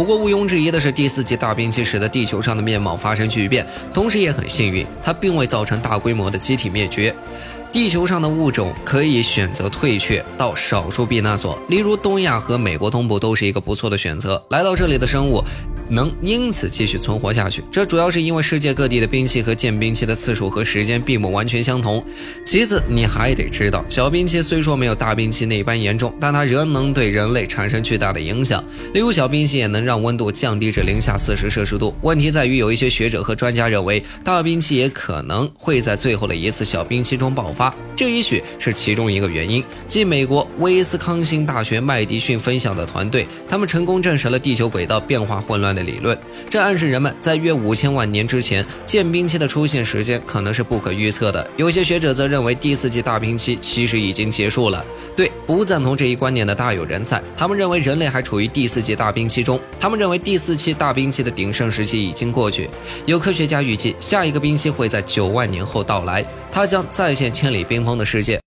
不过毋庸置疑的是，第四级大冰期使得地球上的面貌发生巨变，同时也很幸运，它并未造成大规模的机体灭绝。地球上的物种可以选择退却到少数避难所，例如东亚和美国东部都是一个不错的选择。来到这里的生物。能因此继续存活下去，这主要是因为世界各地的冰期和建冰期的次数和时间并不完全相同。其次，你还得知道，小冰期虽说没有大冰期那般严重，但它仍能对人类产生巨大的影响。例如，小冰期也能让温度降低至零下四十摄氏度。问题在于，有一些学者和专家认为，大冰期也可能会在最后的一次小冰期中爆发，这也许是其中一个原因。继美国威斯康星大学麦迪逊分享的团队，他们成功证实了地球轨道变化混乱的。理论，这暗示人们在约五千万年之前，间冰期的出现时间可能是不可预测的。有些学者则认为第四纪大冰期其实已经结束了。对不赞同这一观点的大有人在，他们认为人类还处于第四纪大冰期中。他们认为第四期大冰期的鼎盛时期已经过去。有科学家预计，下一个冰期会在九万年后到来，它将再现千里冰封的世界。